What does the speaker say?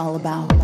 all about.